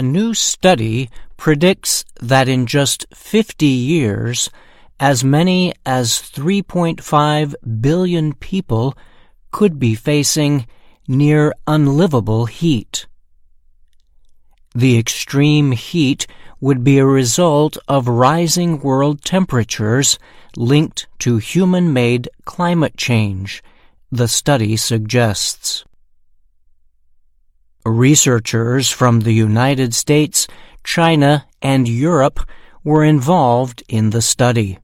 A new study predicts that in just 50 years, as many as 3.5 billion people could be facing near unlivable heat. The extreme heat would be a result of rising world temperatures linked to human made climate change, the study suggests. Researchers from the United States, China, and Europe were involved in the study.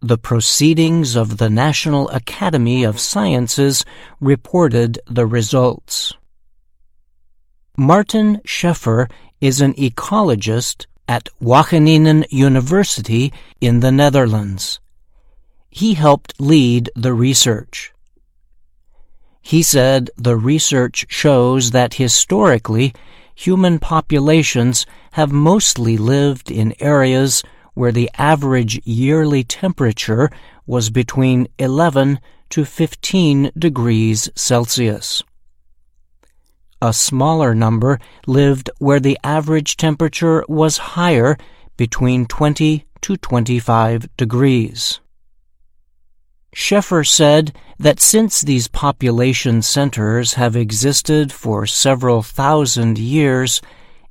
The Proceedings of the National Academy of Sciences reported the results. Martin Scheffer is an ecologist at Wageningen University in the Netherlands. He helped lead the research. He said the research shows that historically, human populations have mostly lived in areas where the average yearly temperature was between 11 to 15 degrees Celsius. A smaller number lived where the average temperature was higher, between 20 to 25 degrees. Scheffer said that since these population centers have existed for several thousand years,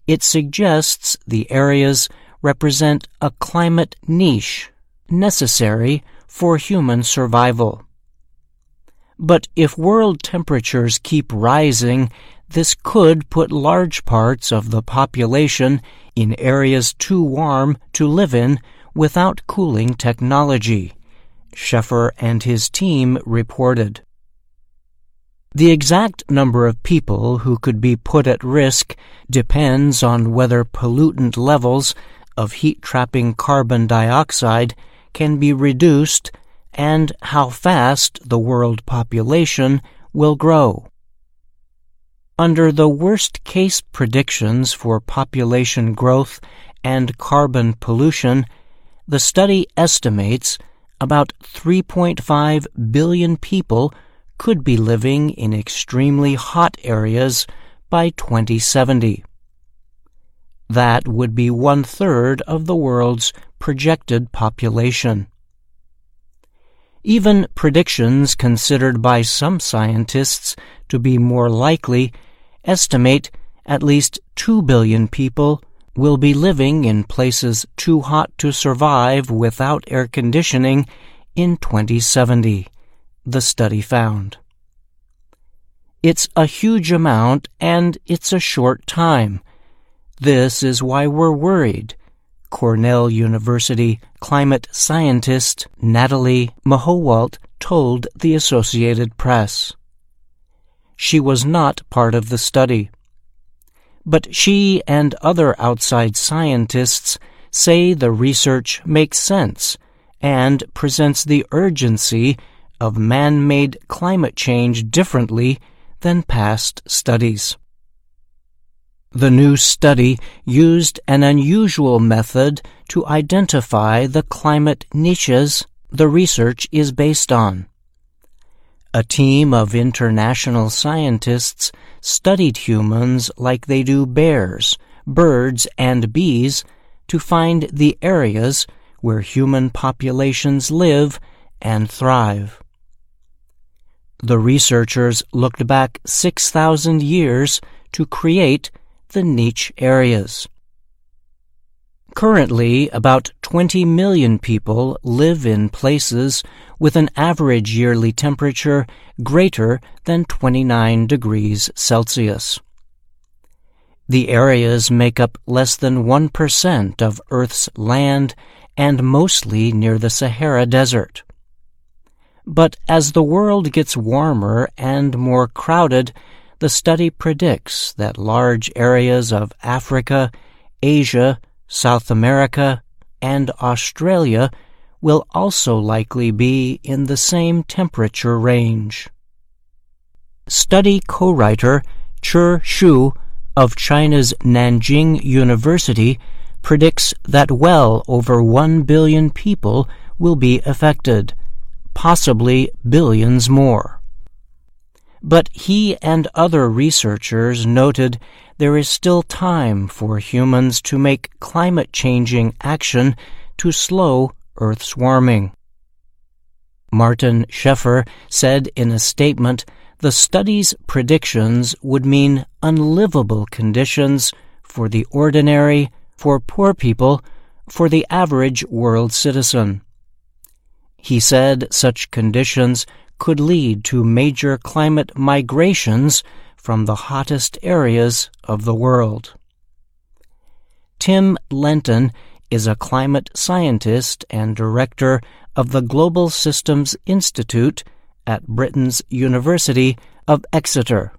it suggests the areas represent a climate niche necessary for human survival. But if world temperatures keep rising, this could put large parts of the population in areas too warm to live in without cooling technology. Scheffer and his team reported. The exact number of people who could be put at risk depends on whether pollutant levels of heat trapping carbon dioxide can be reduced and how fast the world population will grow. Under the worst case predictions for population growth and carbon pollution, the study estimates about 3.5 billion people could be living in extremely hot areas by 2070. That would be one third of the world's projected population. Even predictions considered by some scientists to be more likely estimate at least 2 billion people will be living in places too hot to survive without air conditioning in 2070, the study found. It's a huge amount and it's a short time. This is why we're worried. Cornell University climate scientist Natalie Mahowald told the Associated Press. She was not part of the study. But she and other outside scientists say the research makes sense and presents the urgency of man made climate change differently than past studies. The new study used an unusual method to identify the climate niches the research is based on. A team of international scientists studied humans like they do bears, birds, and bees to find the areas where human populations live and thrive. The researchers looked back 6,000 years to create the niche areas. Currently, about 20 million people live in places with an average yearly temperature greater than 29 degrees Celsius. The areas make up less than 1% of Earth's land and mostly near the Sahara Desert. But as the world gets warmer and more crowded, the study predicts that large areas of Africa, Asia, South America, and Australia will also likely be in the same temperature range. Study co-writer Chi Xu of China's Nanjing University predicts that well over 1 billion people will be affected, possibly billions more. But he and other researchers noted there is still time for humans to make climate changing action to slow Earth's warming. Martin Scheffer said in a statement the study's predictions would mean unlivable conditions for the ordinary, for poor people, for the average world citizen. He said such conditions could lead to major climate migrations from the hottest areas of the world. Tim Lenton is a climate scientist and director of the Global Systems Institute at Britain's University of Exeter.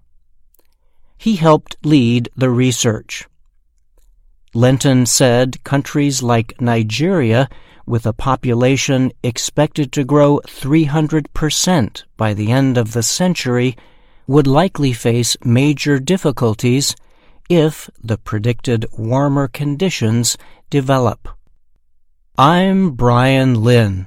He helped lead the research. Lenton said countries like Nigeria, with a population expected to grow 300% by the end of the century, would likely face major difficulties if the predicted warmer conditions develop. I'm Brian Lynn.